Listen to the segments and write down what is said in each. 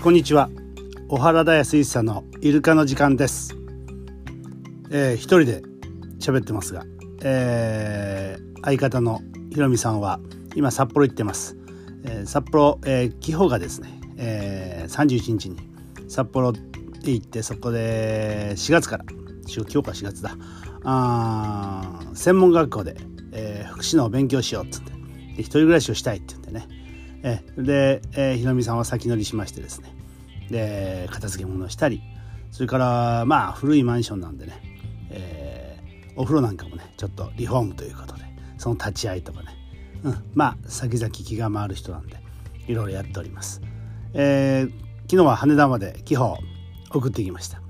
こんにちは。小原田康一さんのイルカの時間です、えー、一人で喋ってますが、えー、相方のひろみさんは今札幌行ってます、えー、札幌、えー、気泡がですね、えー、31日に札幌へ行ってそこで4月から今日か4月だ。あ専門学校で、えー、福祉の勉強しようっつってで一人暮らしをしたいって言ってねえで、えー、ひろみさんは先乗りしましてですね。で片付け物をしたりそれからまあ古いマンションなんでね、えー、お風呂なんかもねちょっとリフォームということでその立ち会いとかね、うん、まあ先々気が回る人なんでいろいろやっております、えー、昨日は羽田まで気泡送ってきました、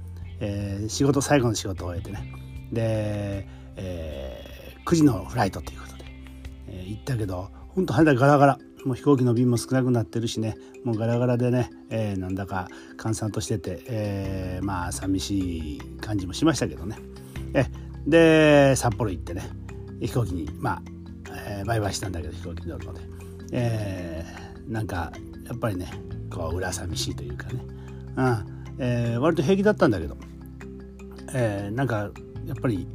えー、仕事最後の仕事を終えてね。で、えー、9時のフライトということで、えー、行ったけどほんと羽田ガラガラ。もう飛行機の便も少なくなってるしね。もうガラガラでね、えー、なんだか閑散としてて、えー、まあ寂しい感じもしましたけどね。えで札幌行ってね飛行機にまあ、えー、バイバイしたんだけど飛行機に乗るので、えー、なんかやっぱりねこう裏寂しいというかね、うん。えー、割と平気だったんだけど、えー、なんかやっぱり、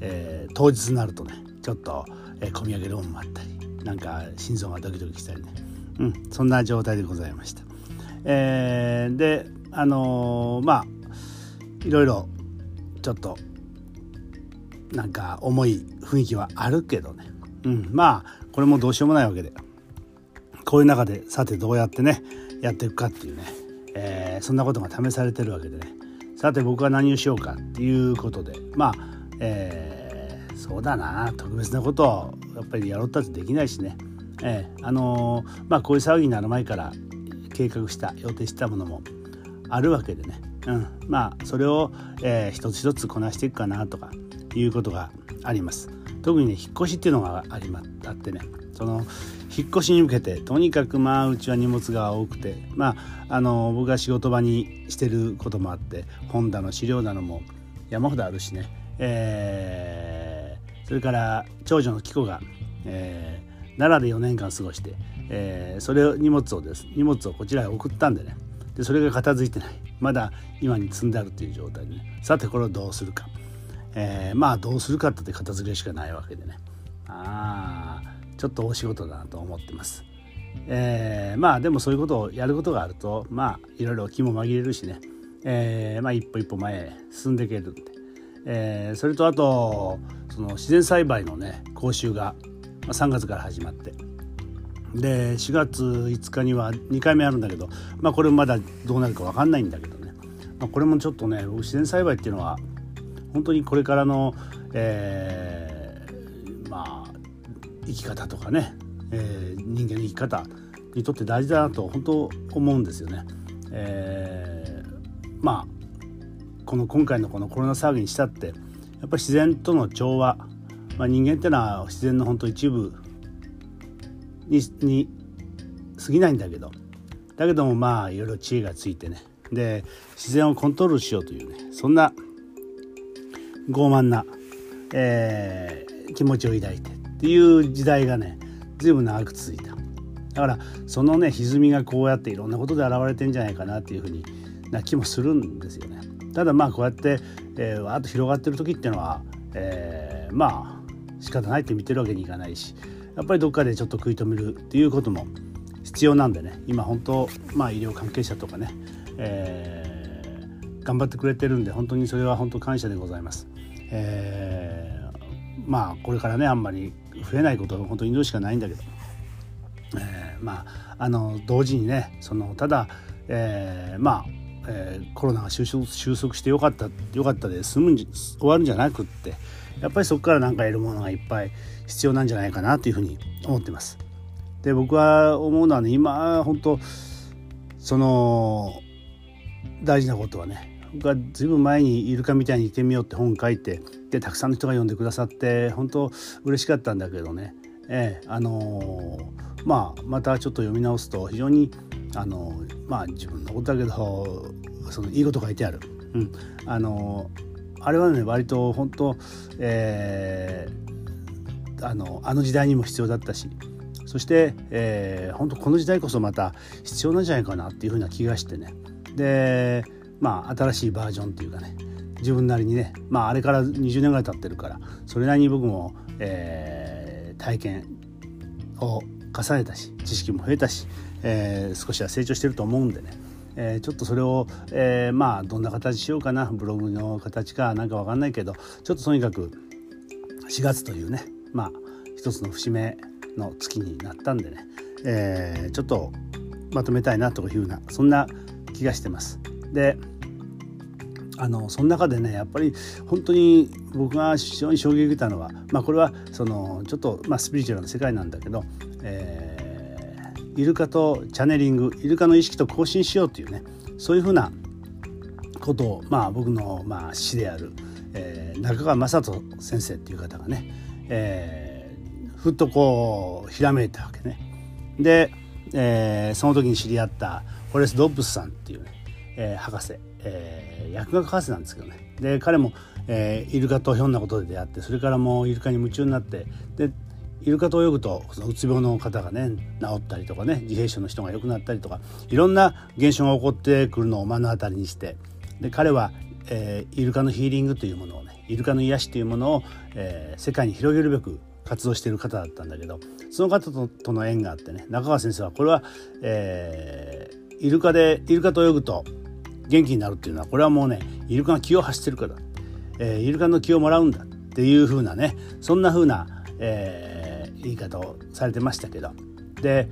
えー、当日になるとねちょっと、えー、込み上げるものもあったり。なんか心臓がドキドキしたりね、うん、そんな状態でございました。えー、であのー、まあいろいろちょっとなんか重い雰囲気はあるけどね、うん、まあこれもどうしようもないわけで。こういう中でさてどうやってねやっていくかっていうね、えー、そんなことが試されてるわけでね。さて僕は何をしようかっていうことでまあ、えー、そうだな。特別なことをやっぱりやろうったってできないしね、えー、あのー、まあこういう騒ぎになる前から計画した予定したものもあるわけでね、うん、まあそれを、えー、一つ一つこなしていくかなとかいうことがあります。特にね引っ越しっていうのがありまあってね。その引っ越しに向けてとにかくまあうちは荷物が多くて。まああの僕が仕事場にしてることもあって本棚の資料棚も山ほどあるしね、えー、それから長女の紀子が、えー、奈良で4年間過ごして、えー、それを荷物をです荷物をこちらへ送ったんでね。でそれが片付いてない。まだ今に積んであるという状態でね。さてこれをどうするか、えー、まあどうするかって片付けしかないわけでね。ああちょっと大仕事だなと思ってます。えー、まあでもそういうことをやることがあるとまあいろいろ気も紛れるしね、えー、まあ一歩一歩前へ進んでいけるんで、えー、それとあとその自然栽培のね講習が3月から始まってで4月5日には2回目あるんだけど、まあ、これまだどうなるか分かんないんだけどね、まあ、これもちょっとね自然栽培っていうのは本当にこれからの、えー、まあ生き方とかね、えー、人間の生き方にとって大事だなと本当思うんですよね。えー、まあこの今回のこのコロナ騒ぎにしたってやっぱり自然との調和、まあ、人間ってのは自然の本当一部にに過ぎないんだけどだけどもまあいろいろ知恵がついてね。で自然をコントロールしようというねそんな傲慢な、えー、気持ちを抱いてっていう時代がね随分長く続いた。だからそのね歪みがこうやっていろんなことで現れてんじゃないかなっていうふうにな気もするんですよね。ただまあこうやって、えー、わーっと広がってる時っていうのは、えー、まあ仕方ないって見てるわけにいかないしやっぱりどっかでちょっと食い止めるっていうことも必要なんでね今本当まあ医療関係者とかね、えー、頑張ってくれてるんで本当にそれは本当感謝でございます。えー、まあこれからねあんまり増えないことを本当に祈るしかないんだけど、えー、まああの同時にねそのただ、えー、まあ、えー、コロナが収束してよかったよかったで済むん終わるんじゃなくってやっぱりそこから何か得るものがいっぱい必要なんじゃないかなというふうに思ってます。で僕は思うのはね今本当その大事なことはね僕はずいぶん前にイルカみたいにいてみようって本書いてでたくさんの人が読んでくださって本当嬉しかったんだけどね、ええあのー、まあまたちょっと読み直すと非常にあの、まあ自分のことだけどそのいいこと書いてある。うん、あの、あれはね割と本当、えー、あのあの時代にも必要だったしそそして、えー、本当この時代こそまた必要なんじゃないかなっていうふうな気がしてねでまあ新しいバージョンっていうかね自分なりにねまああれから20年ぐらい経ってるからそれなりに僕も、えー、体験を重ねたし知識も増えたし、えー、少しは成長してると思うんでね、えー、ちょっとそれを、えー、まあどんな形しようかなブログの形かなんか分かんないけどちょっととにかく4月というねまあ一つの節目の月になったんでね、えー、ちょっとまとめたいなというふうなそんな気がしてます。であのその中でねやっぱり本当に僕が非常に衝撃を受けたのは、まあ、これはそのちょっと、まあ、スピリチュアルな世界なんだけど、えー、イルカとチャネリングイルカの意識と交信しようというねそういうふうなことを、まあ、僕の、まあ、師である、えー、中川雅人先生っていう方がね、えー、ふっとこうひらめいたわけね。で、えー、その時に知り合ったフォレス・ドッブスさんっていうね、えー、博士、えー、薬学博士なんですけどね。で彼も、えー、イルカとひょんなことで出会ってそれからもうイルカに夢中になってでイルカと泳ぐとそのうつ病の方がね治ったりとかね自閉症の人が良くなったりとかいろんな現象が起こってくるのを目の当たりにしてで彼は、えー、イルカのヒーリングというものをねイルカの癒しというものを、えー、世界に広げるべく活動している方だったんだけどその方ととの縁があってね中川先生はこれは、えー、イルカでイルカと泳ぐと元気になるっていうのはこれはもうねイルカが気を発してるから、えー、イルカの気をもらうんだっていう風なねそんな風な、えー、言い方をされてましたけどで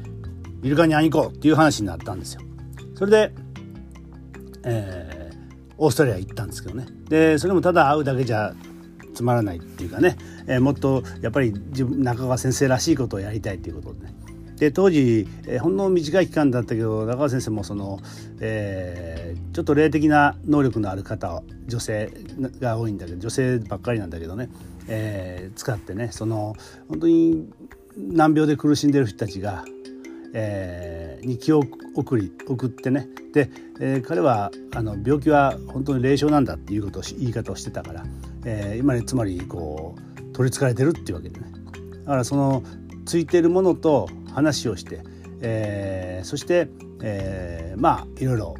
イルカに会いに行こうっていう話になったんですよ。それで、えー、オーストラリア行ったんですけどねでそれもただ会うだけじゃつまらないっていうかね、えー、もっとやっぱり自分中川先生らしいことをやりたいっていうことでねで当時、えー、ほんの短い期間だったけど中川先生もその、えー、ちょっと霊的な能力のある方女性が多いんだけど女性ばっかりなんだけどね、えー、使ってねその本当に難病で苦しんでる人たちが、えー、に気を送り送ってね。で、えー、彼はあの病気は本当に霊障なんだっていうことを言い方をしてたから、えー、今ねつまりこう取りつかれてるっていうわけでね。だからそのついてるものと話をして、えー、そして、えー、まあいろいろ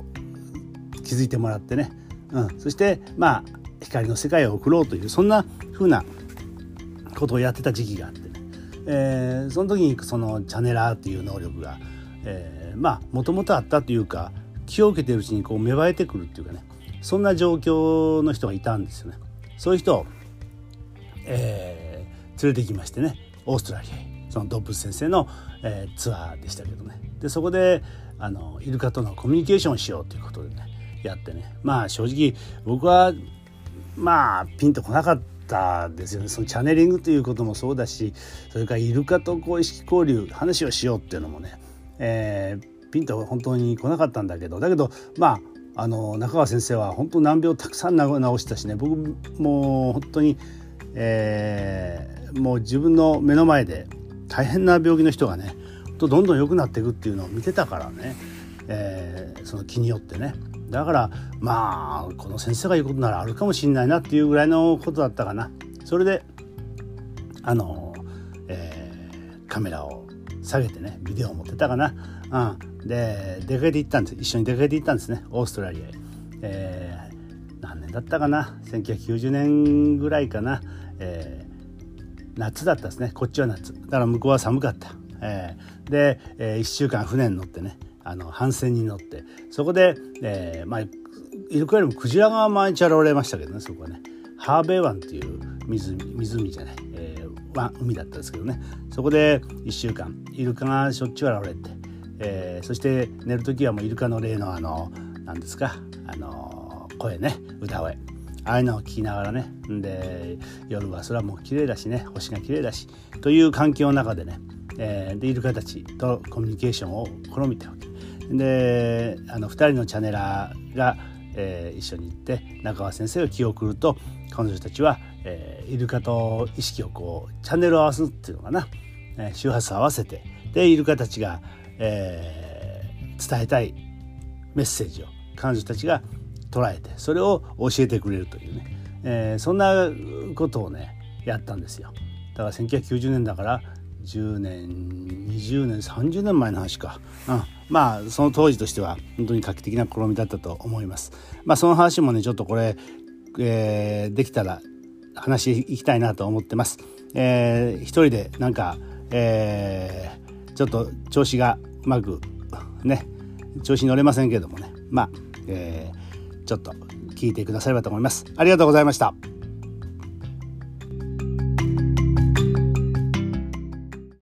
気づいてもらってね、うん、そしてまあ光の世界を送ろうというそんな風なことをやってた時期があってね、えー、その時にそのチャネラーっていう能力が、えー、まあもともとあったというか気を受けてるうちにこう芽生えてくるっていうかね。そんな状況の人がいたんですよね。そういう人を、えー、連れてきましてね。オーストラリアへ。その動物先生の、えー、ツアーでしたけどね。でそこであのイルカとのコミュニケーションをしようということでねやってね。まあ正直僕はまあピンとこなかったですよね。そのチャネリングということもそうだしそれからイルカとこう意識交流話をしようっていうのもね、えー、ピンと本当に来なかったんだけど。だけどまああの中川先生は本当難病たくさん治したしね。僕もう本当に、えー、もう自分の目の前で大変な病気の人がねとどんどん良くなっていくっていうのを見てたからね、えー、その気によってね。だからまあこの先生が言うことならあるかもしれないなっていうぐらいのことだったかな。それであの、えー、カメラを下げてねビデオを持ってたかな、うん、で出かけて行ったんです。一緒に出かけて行ったんですね。オーストラリアへ、えー、何年だったかな？1990年ぐらいかな、えー夏だったですね。こっちは夏。だから向こうは寒かった、えー、で、えー、1週間船に乗ってね。あの帆船に乗って。そこで、えー、まあイルカよりもクジラが毎日現れましたけどねそこはね。ハーベイ湾っていう湖湖じゃない、えー、湾海だったんですけどね。そこで1週間イルカがしょっちゅう現れて、えー、そして寝る時はもうイルカの例のあの何ですか？あの声ね。歌声。ああいうのを聞きながらね。で夜は空も綺麗だしね。星が綺麗だし。という環境の中でね、えー、でイルカたちとコミュニケーションを試みたわけ。であの2人のチャネラーが、えー、一緒に行って中川先生が気を送ると彼女たちは、えー、イルカと意識をこうチャンネルを合わすっていうのかな、えー、周波数を合わせて。でイルカたちが、えー、伝えたいメッセージを彼女たちが捉えてそれを教えてくれるというね、えー、そんなことをねやったんですよ。だから1990年だから10年20年30年前の話か、うん、まあその当時としては本当に画期的な試みだったと思います。まあその話もねちょっとこれ、えー、できたら話いきたいなと思ってます、えー、一人でなんか、えー、ちょっと調子がうまくね調子に乗れませんけどもね。まあ、えー、ちょっと聞いてくださればと思います。ありがとうございました。